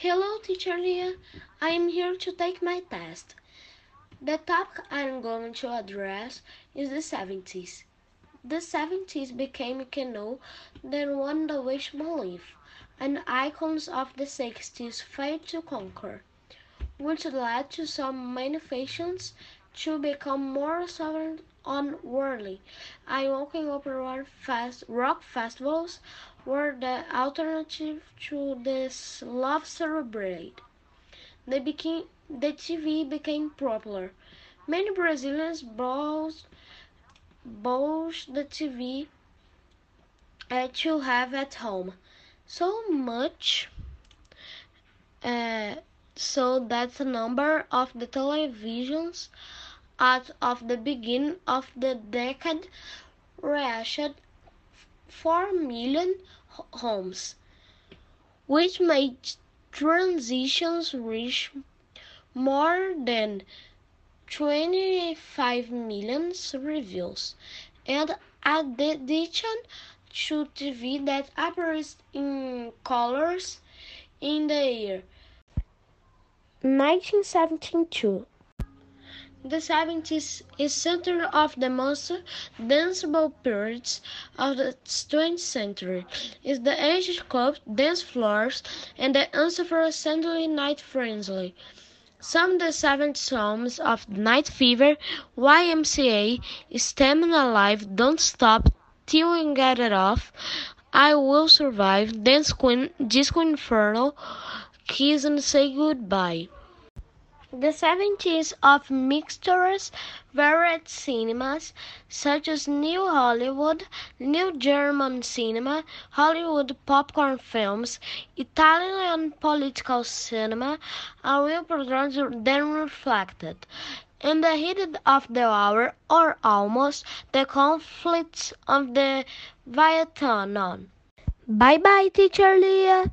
Hello, teacher Leah. I am here to take my test. The topic I'm going to address is the 70s. The 70s became known then one the wish belief, and icons of the 60s failed to conquer, which led to some manifestations to become more sovereign on worldly. I woken up fast rock festivals were the alternative to this love celebrate. They became the TV became popular. Many Brazilians bought bought the TV uh, to have at home. So much so that the number of the televisions at of the beginning of the decade reached 4 million homes, which made transitions reach more than 25 million reviews, and addition to TV that appears in colors in the year 1972. The 70s is center of the most danceable periods of the 20th century. Is the age of dance floors, and the unsurprisingly night friendly. Some of the 70 songs of Night Fever, YMCA, Stayin' Alive, Don't Stop Till You Get It Off, I Will Survive, Dance Queen, Disco Inferno, Kiss and Say Goodbye. The 70s of mixtures varied cinemas such as New Hollywood, New German cinema, Hollywood popcorn films, Italian political cinema, and real programs then reflected. In the heat of the hour, or almost, the conflicts of the Vietnam. Bye bye, teacher Leah.